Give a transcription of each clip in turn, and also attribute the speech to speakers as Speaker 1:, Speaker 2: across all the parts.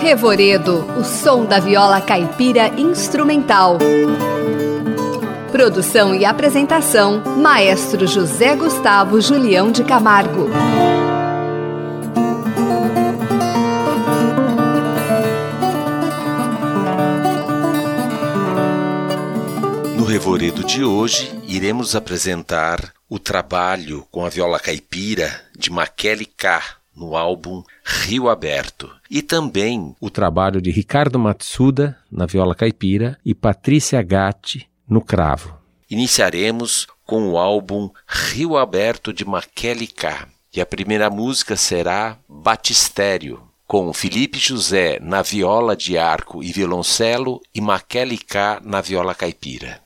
Speaker 1: Revoredo, o som da viola caipira instrumental. Produção e apresentação: Maestro José Gustavo Julião de Camargo.
Speaker 2: No Revoredo de hoje, iremos apresentar o trabalho com a viola caipira de Maquele K no álbum Rio Aberto. E também o trabalho de Ricardo Matsuda na viola caipira e Patrícia Gatti no cravo. Iniciaremos com o álbum Rio Aberto de Maquele K. E a primeira música será Batistério, com Felipe José na viola de arco e violoncelo e Maquele K na viola caipira.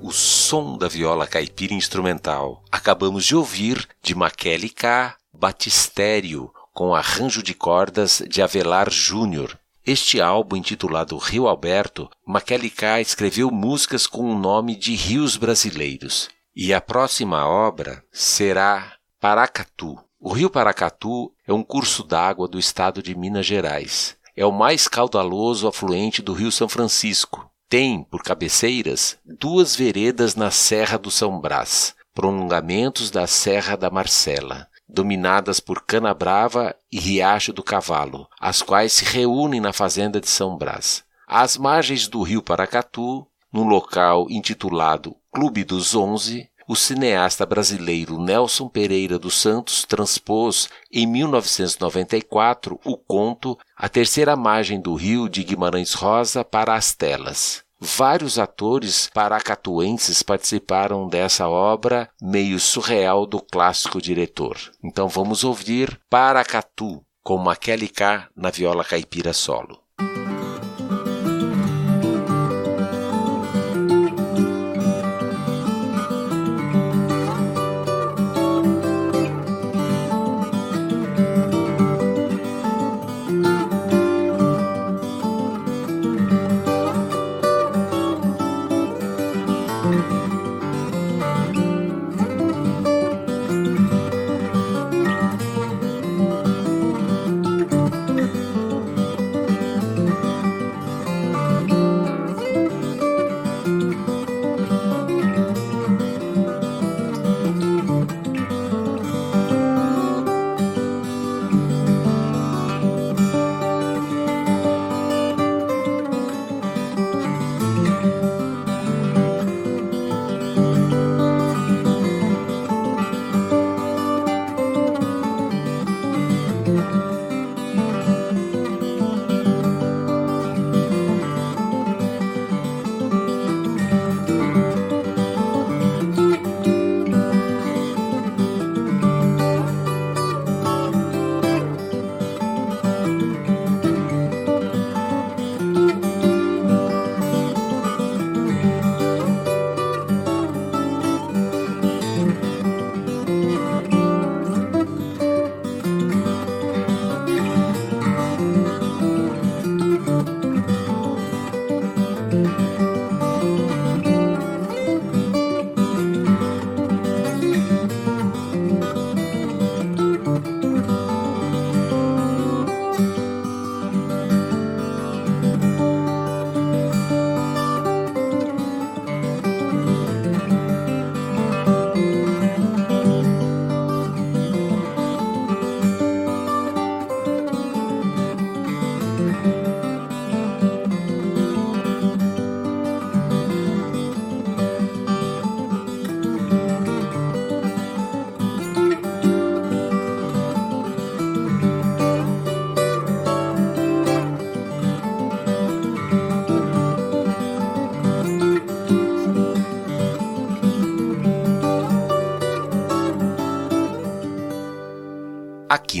Speaker 2: O som da viola caipira instrumental. Acabamos de ouvir de Maquele K, Batistério, com arranjo de cordas de Avelar Júnior. Este álbum, intitulado Rio Alberto, Maquele K escreveu músicas com o nome de rios brasileiros. E a próxima obra será Paracatu. O rio Paracatu é um curso d'água do estado de Minas Gerais. É o mais caudaloso afluente do rio São Francisco, tem por cabeceiras duas veredas na Serra do São Brás, prolongamentos da Serra da Marcela, dominadas por Cana Brava e Riacho do Cavalo, as quais se reúnem na fazenda de São Brás. Às margens do rio Paracatu, num local intitulado Clube dos Onze, o cineasta brasileiro Nelson Pereira dos Santos transpôs em 1994 o conto A Terceira Margem do Rio de Guimarães Rosa para as telas. Vários atores paracatuenses participaram dessa obra meio surreal do clássico diretor. Então vamos ouvir Paracatu, com Maquele K na viola caipira solo.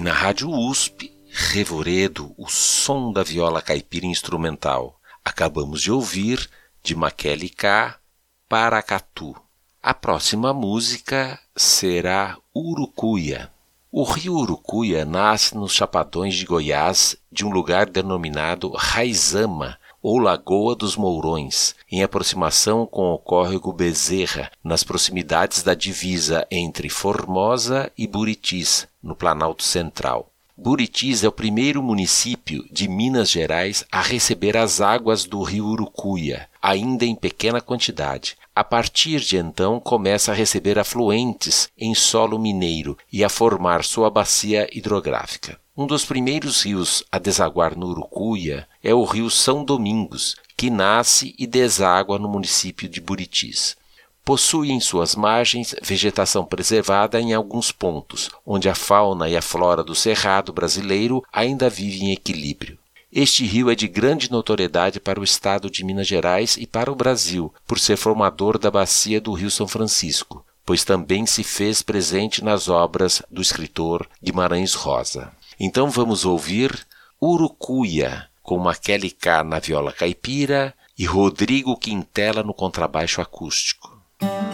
Speaker 2: Na Rádio USP, Revoredo, o som da viola caipira instrumental. Acabamos de ouvir, de Maquele K, Paracatu. A próxima música será Urucuia. O rio Urucuia nasce nos chapadões de Goiás, de um lugar denominado Raizama, ou Lagoa dos Mourões, em aproximação com o córrego Bezerra, nas proximidades da divisa entre Formosa e Buritis, no Planalto Central. Buritis é o primeiro município de Minas Gerais a receber as águas do rio Urucuia, ainda em pequena quantidade. A partir de então começa a receber afluentes em solo mineiro e a formar sua bacia hidrográfica. Um dos primeiros rios a desaguar no Urucuia é o rio São Domingos, que nasce e deságua no município de Buritis. Possui em suas margens vegetação preservada em alguns pontos, onde a fauna e a flora do cerrado brasileiro ainda vivem em equilíbrio. Este rio é de grande notoriedade para o estado de Minas Gerais e para o Brasil, por ser formador da bacia do Rio São Francisco, pois também se fez presente nas obras do escritor Guimarães Rosa. Então vamos ouvir Urucuia, com Maquele K na viola caipira e Rodrigo Quintela no contrabaixo acústico. Thank you.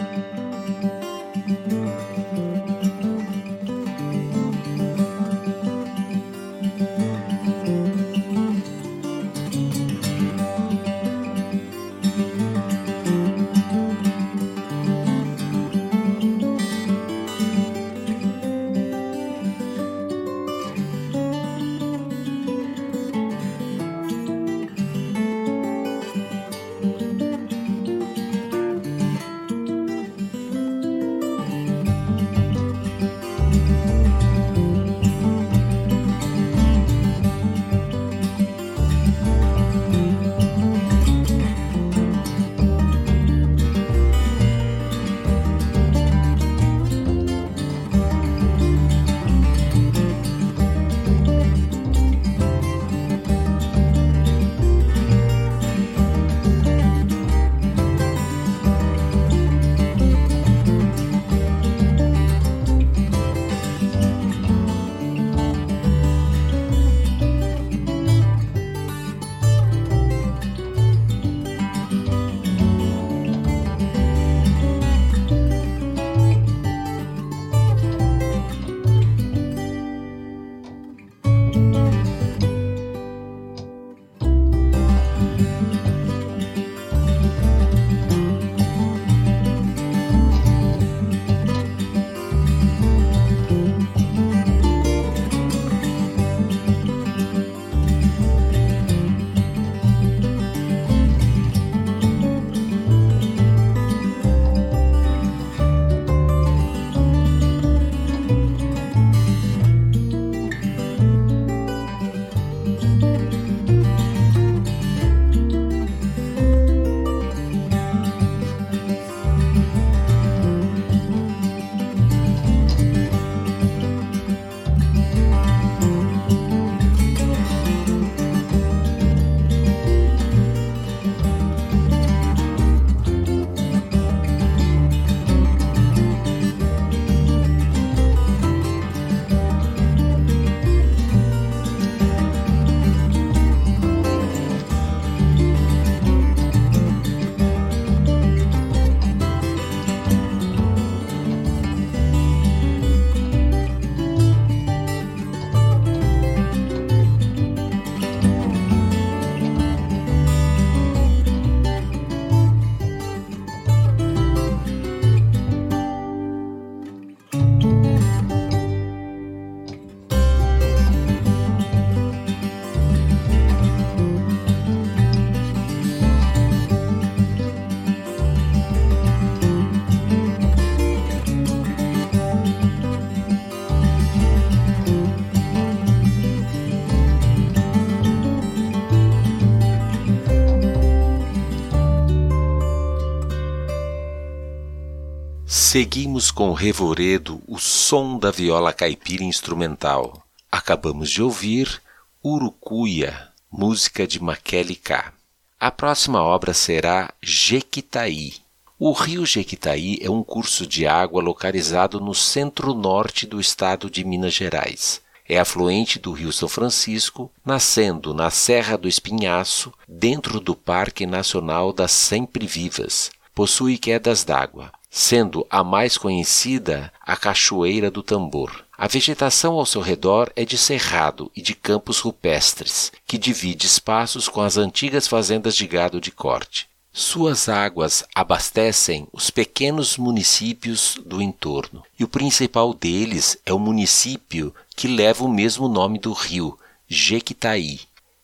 Speaker 2: Seguimos com Revoredo, o som da viola caipira instrumental. Acabamos de ouvir Urucuia, música de Maquele K. A próxima obra será Jequitaí. O rio Jequitaí é um curso de água localizado no centro-norte do estado de Minas Gerais. É afluente do Rio São Francisco, nascendo na Serra do Espinhaço, dentro do Parque Nacional das Sempre Vivas. Possui quedas d'água, sendo a mais conhecida a Cachoeira do Tambor. A vegetação ao seu redor é de cerrado e de campos rupestres, que divide espaços com as antigas fazendas de gado de corte. Suas águas abastecem os pequenos municípios do entorno, e o principal deles é o município que leva o mesmo nome do rio, Jequitaí.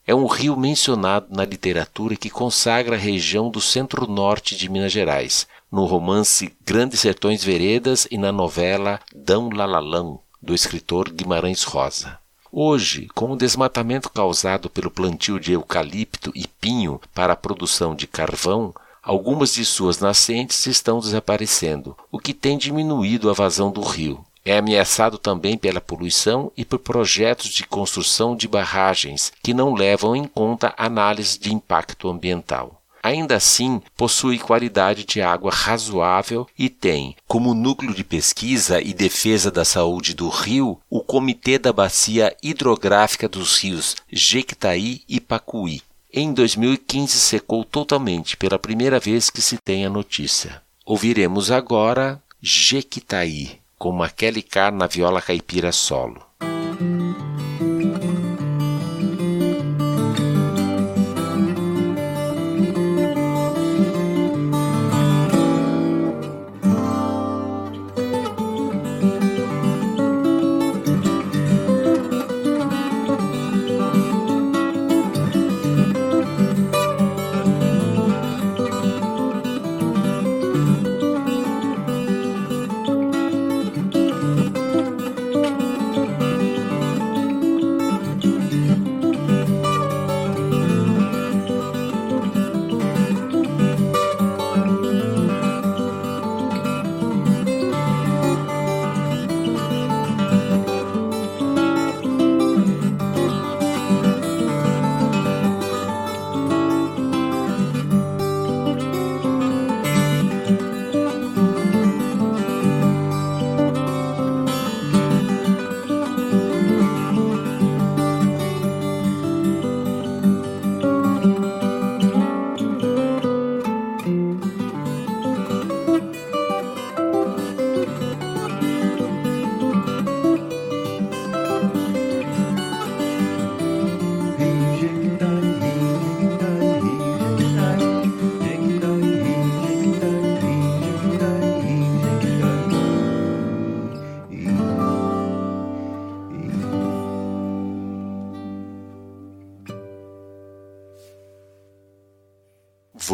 Speaker 2: É um rio mencionado na literatura que consagra a região do centro-norte de Minas Gerais, no romance Grandes Sertões Veredas e na novela Dão Lalalão, do escritor Guimarães Rosa. Hoje, com o desmatamento causado pelo plantio de eucalipto e pinho para a produção de carvão, algumas de suas nascentes estão desaparecendo, o que tem diminuído a vazão do rio. É ameaçado também pela poluição e por projetos de construção de barragens que não levam em conta análise de impacto ambiental. Ainda assim, possui qualidade de água razoável e tem, como núcleo de pesquisa e defesa da saúde do rio, o Comitê da Bacia Hidrográfica dos Rios Jequitaí e Pacuí. Em 2015 secou totalmente pela primeira vez que se tem a notícia. Ouviremos agora Jequitaí, com Maquele K na viola caipira solo.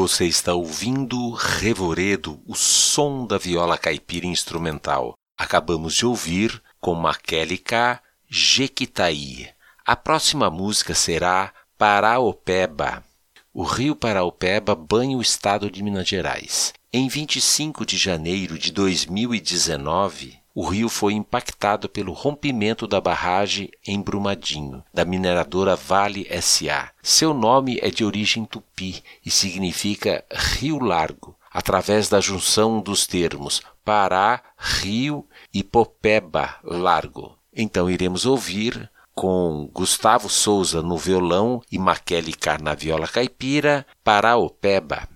Speaker 2: Você está ouvindo Revoredo, o som da viola caipira instrumental. Acabamos de ouvir com Maquélica Jequitaí. A próxima música será Paraopeba. O rio Paraopeba banha o estado de Minas Gerais. Em 25 de janeiro de 2019, o rio foi impactado pelo rompimento da barragem em Brumadinho, da mineradora Vale SA. Seu nome é de origem tupi e significa rio largo, através da junção dos termos Pará, rio e Popeba, largo. Então iremos ouvir com Gustavo Souza no violão e Maquele Car na viola caipira, Paraopeba.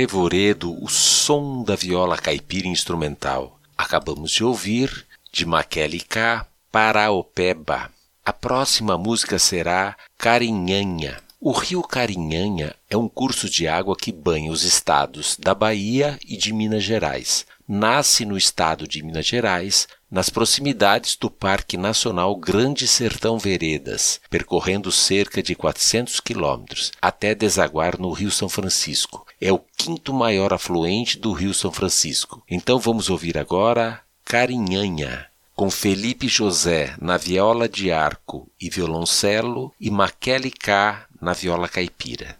Speaker 2: Revoredo, o som da viola caipira instrumental. Acabamos de ouvir de Maquele K, Paraopeba. A próxima música será Carinhanha. O rio Carinhanha é um curso de água que banha os estados da Bahia e de Minas Gerais. Nasce no estado de Minas Gerais, nas proximidades do Parque Nacional Grande Sertão Veredas, percorrendo cerca de 400 quilômetros, até desaguar no Rio São Francisco. É o quinto maior afluente do Rio São Francisco. Então vamos ouvir agora Carinhanha com Felipe José na viola de arco e violoncelo e Maquele K na viola caipira.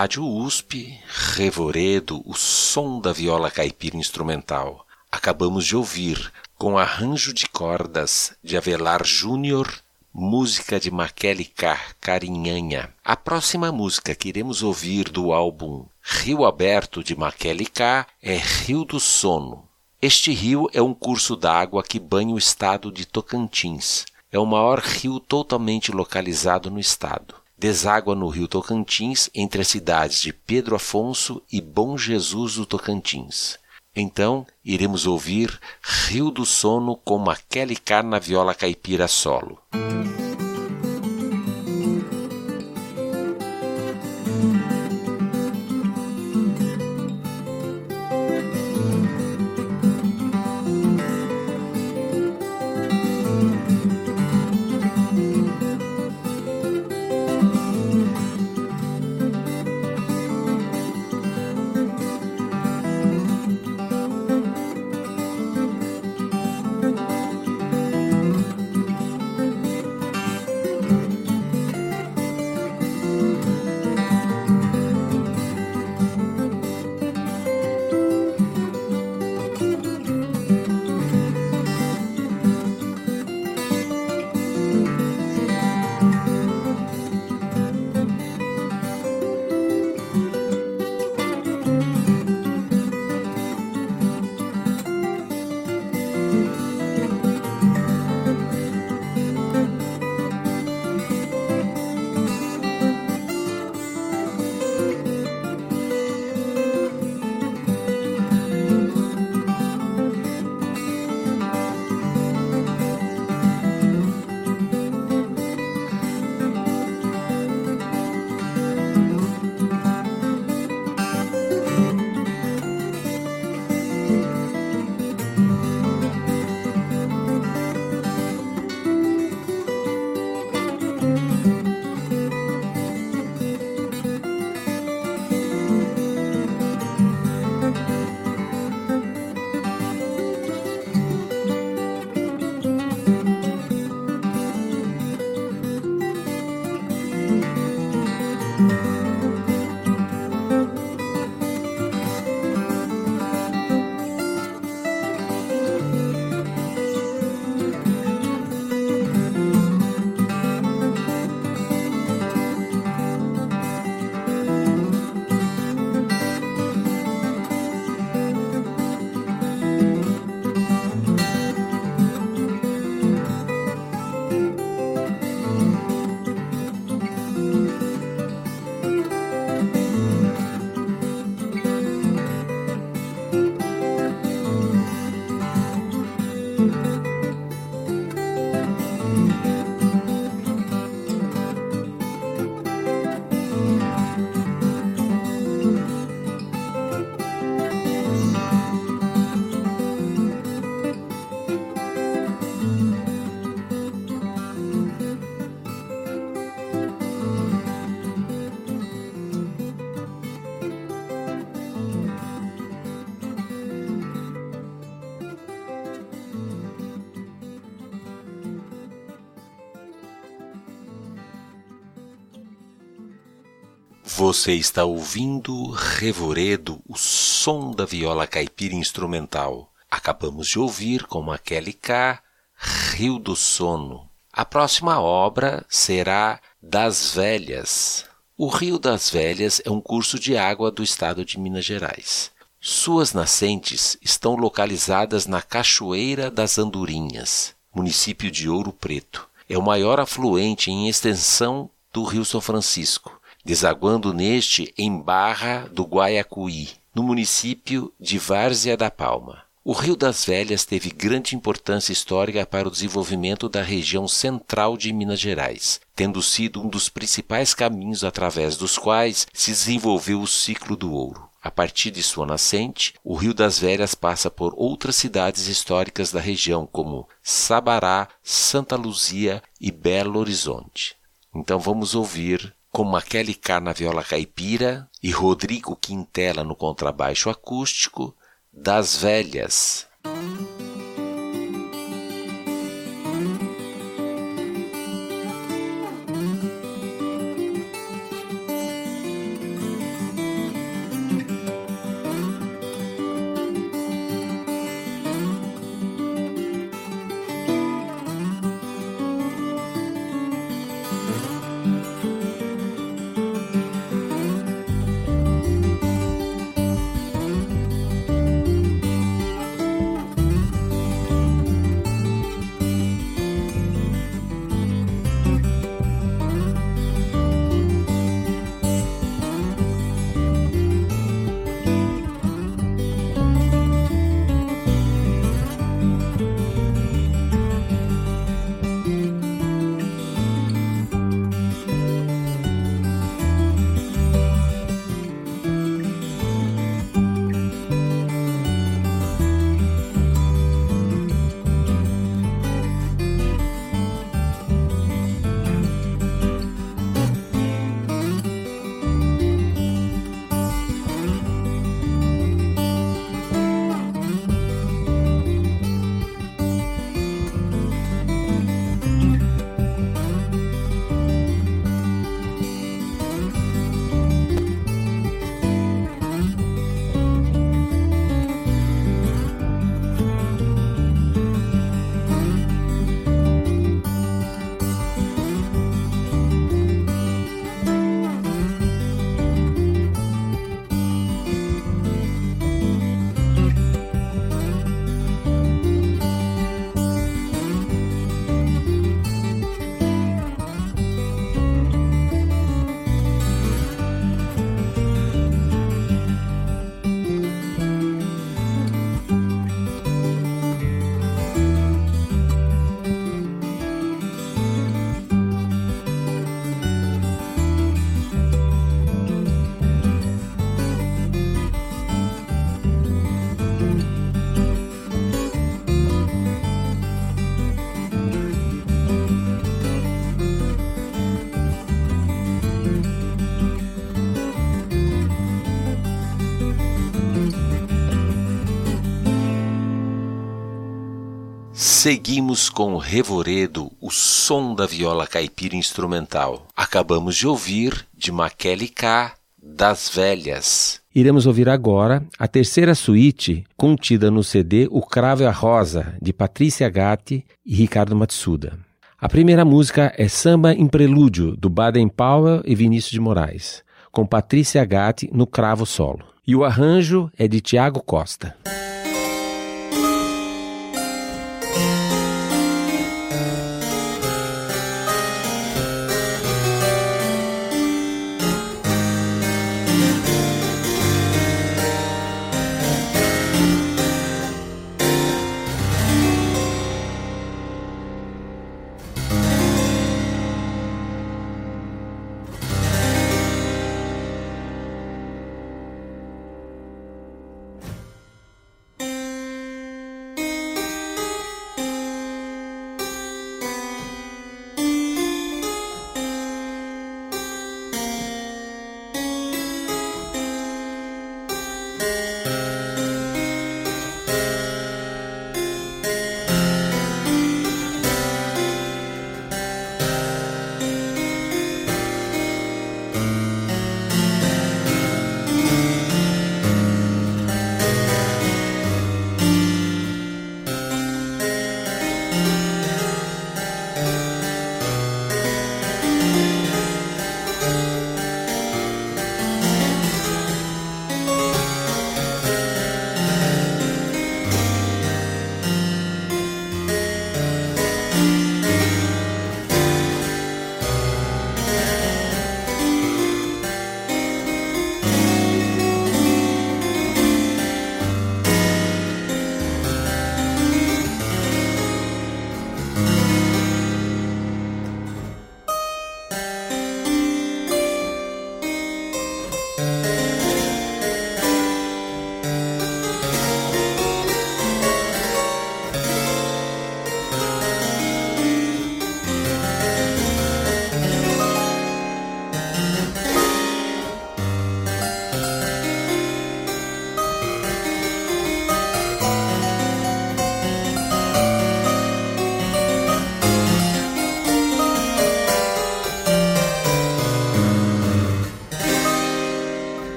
Speaker 2: Rádio USP, Revoredo, o som da viola caipira instrumental. Acabamos de ouvir, com arranjo de cordas de Avelar Júnior, música de Maquele. Carinhanha. A próxima música que iremos ouvir do álbum Rio Aberto de Maquele é Rio do Sono. Este rio é um curso d'água que banha o estado de Tocantins. É o maior rio totalmente localizado no estado deságua no rio Tocantins entre as cidades de Pedro Afonso e Bom Jesus do Tocantins. Então, iremos ouvir Rio do Sono com Maquele Carna viola caipira solo. Você está ouvindo Revoredo, o som da viola caipira instrumental. Acabamos de ouvir com Maquele K, Rio do Sono. A próxima obra será Das Velhas. O Rio das Velhas é um curso de água do estado de Minas Gerais. Suas nascentes estão localizadas na Cachoeira das Andorinhas, município de Ouro Preto. É o maior afluente em extensão do Rio São Francisco, desaguando neste em Barra do Guaiacuí, no município de Várzea da Palma. O Rio das Velhas teve grande importância histórica para o desenvolvimento da região central de Minas Gerais, tendo sido um dos principais caminhos através dos quais se desenvolveu o ciclo do ouro. A partir de sua nascente, o Rio das Velhas passa por outras cidades históricas da região, como Sabará, Santa Luzia e Belo Horizonte. Então vamos ouvir com Maquele K na viola caipira e Rodrigo Quintela no contrabaixo acústico, das velhas. Seguimos com Revoredo, o som da viola caipira instrumental. Acabamos de ouvir de Maquele K, Das Velhas.
Speaker 3: Iremos ouvir agora a terceira suíte contida no CD O Cravo e a Rosa, de Patrícia Gatti e Ricardo Matsuda. A primeira música é Samba em Prelúdio, do Baden Powell e Vinícius de Moraes, com Patrícia Gatti no cravo solo. E o arranjo é de Tiago Costa.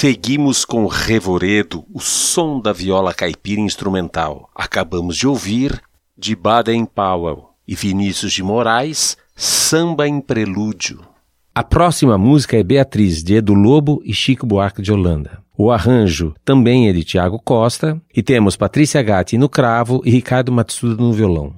Speaker 4: Seguimos com Revoredo, o som da viola caipira instrumental. Acabamos de ouvir de Baden Powell e Vinícius de Moraes, Samba em Prelúdio.
Speaker 2: A próxima música é Beatriz, de Edu Lobo e Chico Buarque de Holanda. O arranjo também é de Tiago Costa e temos Patrícia Gatti no cravo e Ricardo Matsuda no violão.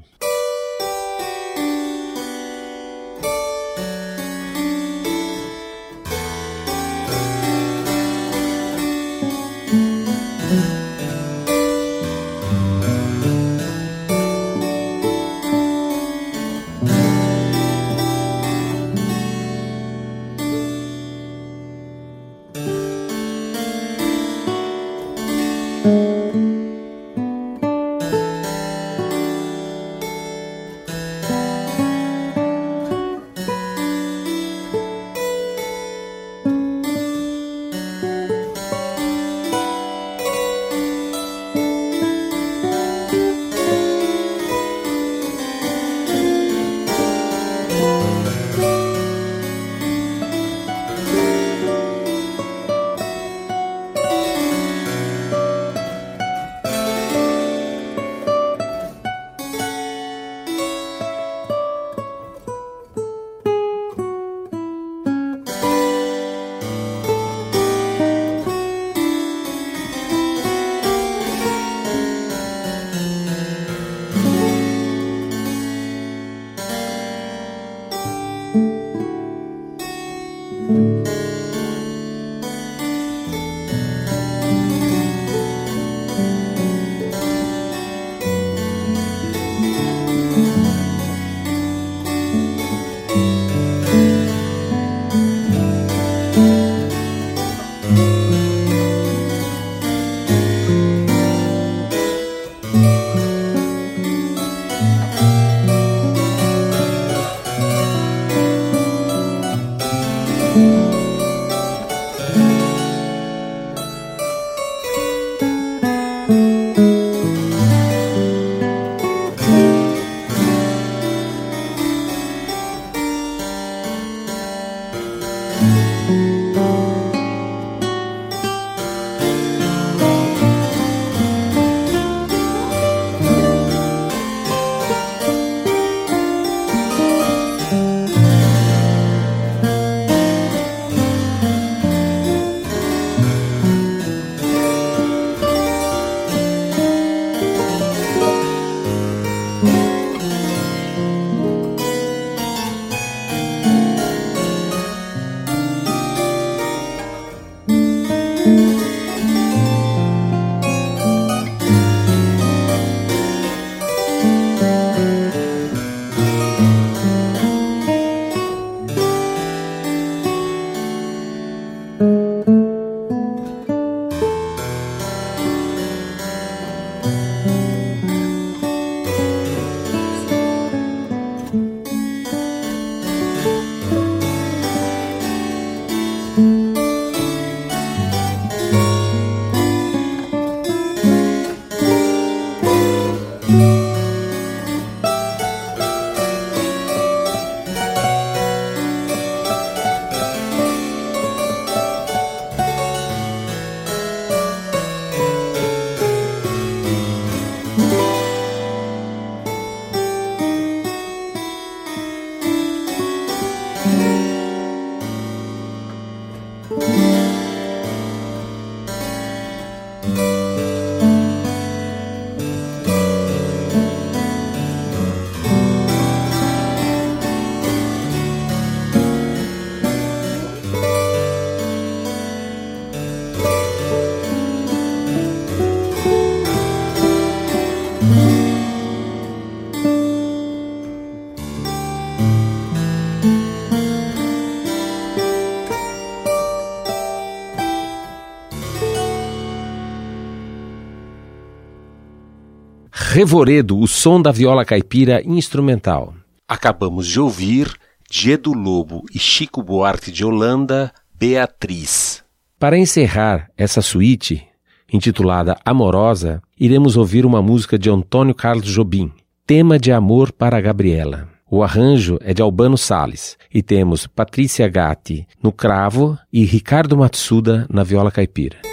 Speaker 2: Revoredo, o som da viola caipira instrumental.
Speaker 4: Acabamos de ouvir Diedo Lobo e Chico Buarque de Holanda, Beatriz.
Speaker 2: Para encerrar essa suíte, intitulada Amorosa, iremos ouvir uma música de Antônio Carlos Jobim, Tema de Amor para Gabriela. O arranjo é de Albano Sales e temos Patrícia Gatti no cravo e Ricardo Matsuda na viola caipira.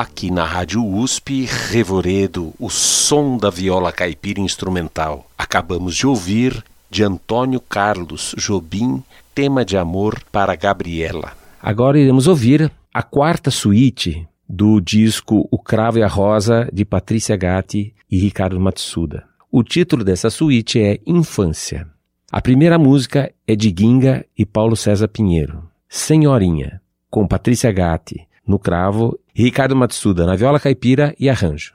Speaker 5: Aqui na Rádio USP, Revoredo, o som da viola caipira instrumental. Acabamos de ouvir de Antônio Carlos Jobim, tema de amor para Gabriela.
Speaker 2: Agora iremos ouvir a quarta suíte do disco O Cravo e a Rosa de Patrícia Gatti e Ricardo Matsuda. O título dessa suíte é Infância. A primeira música é de Ginga e Paulo César Pinheiro. Senhorinha, com Patrícia Gatti no cravo Ricardo Matsuda na viola caipira e arranjo.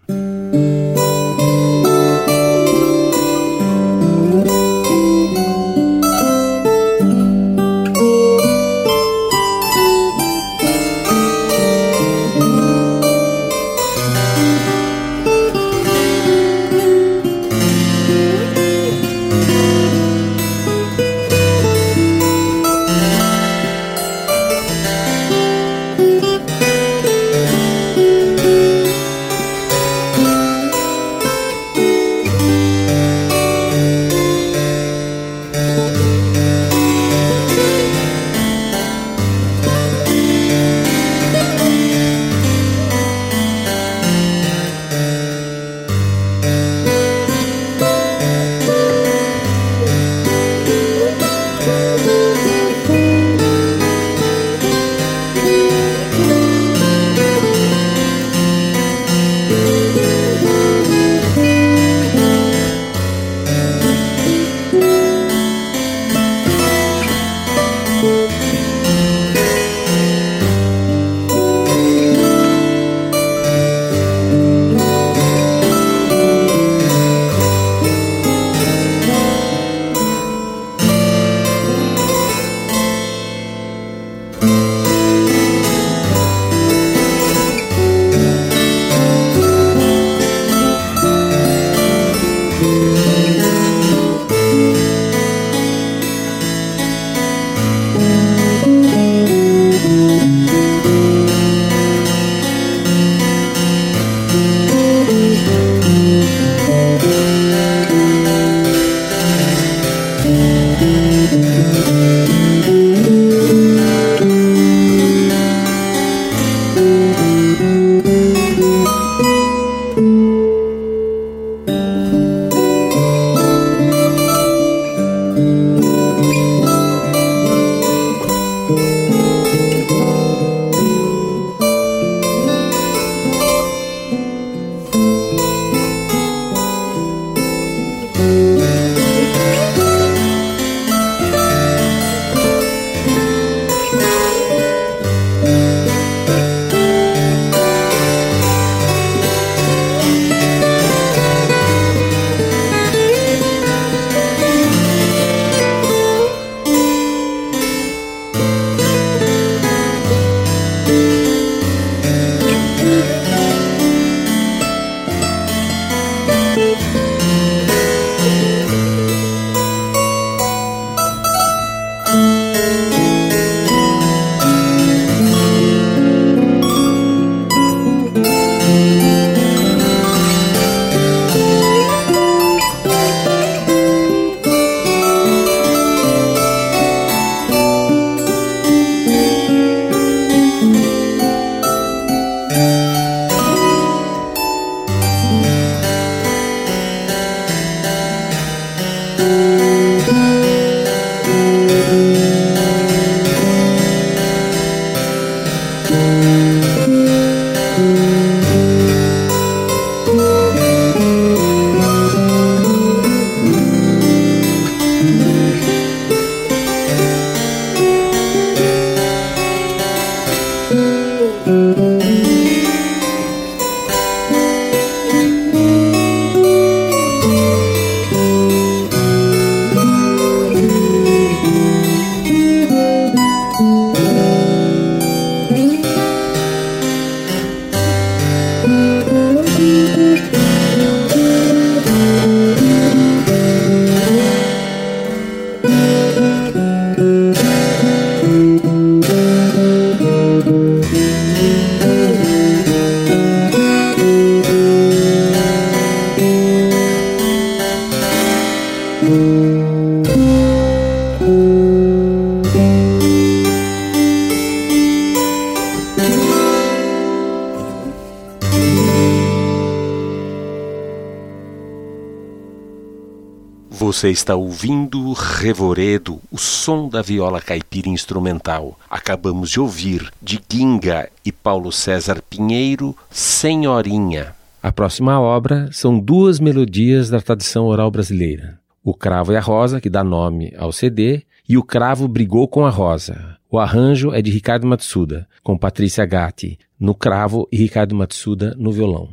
Speaker 6: Você está ouvindo Revoredo, o som da viola caipira instrumental. Acabamos de ouvir de Ginga e Paulo César Pinheiro, Senhorinha.
Speaker 2: A próxima obra são duas melodias da tradição oral brasileira. O Cravo e a Rosa, que dá nome ao CD, e O Cravo Brigou com a Rosa. O arranjo é de Ricardo Matsuda, com Patrícia Gatti no cravo e Ricardo Matsuda no violão.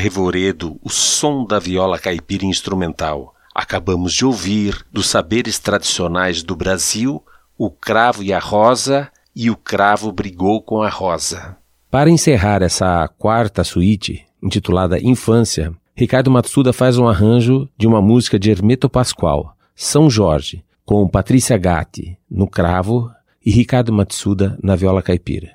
Speaker 6: Revoredo, o som da viola caipira instrumental. Acabamos de ouvir dos saberes tradicionais do Brasil o cravo e a rosa e o cravo brigou com a rosa.
Speaker 2: Para encerrar essa quarta suíte, intitulada Infância, Ricardo Matsuda faz um arranjo de uma música de Hermeto Pascoal, São Jorge, com Patrícia Gatti no cravo e Ricardo Matsuda na viola caipira.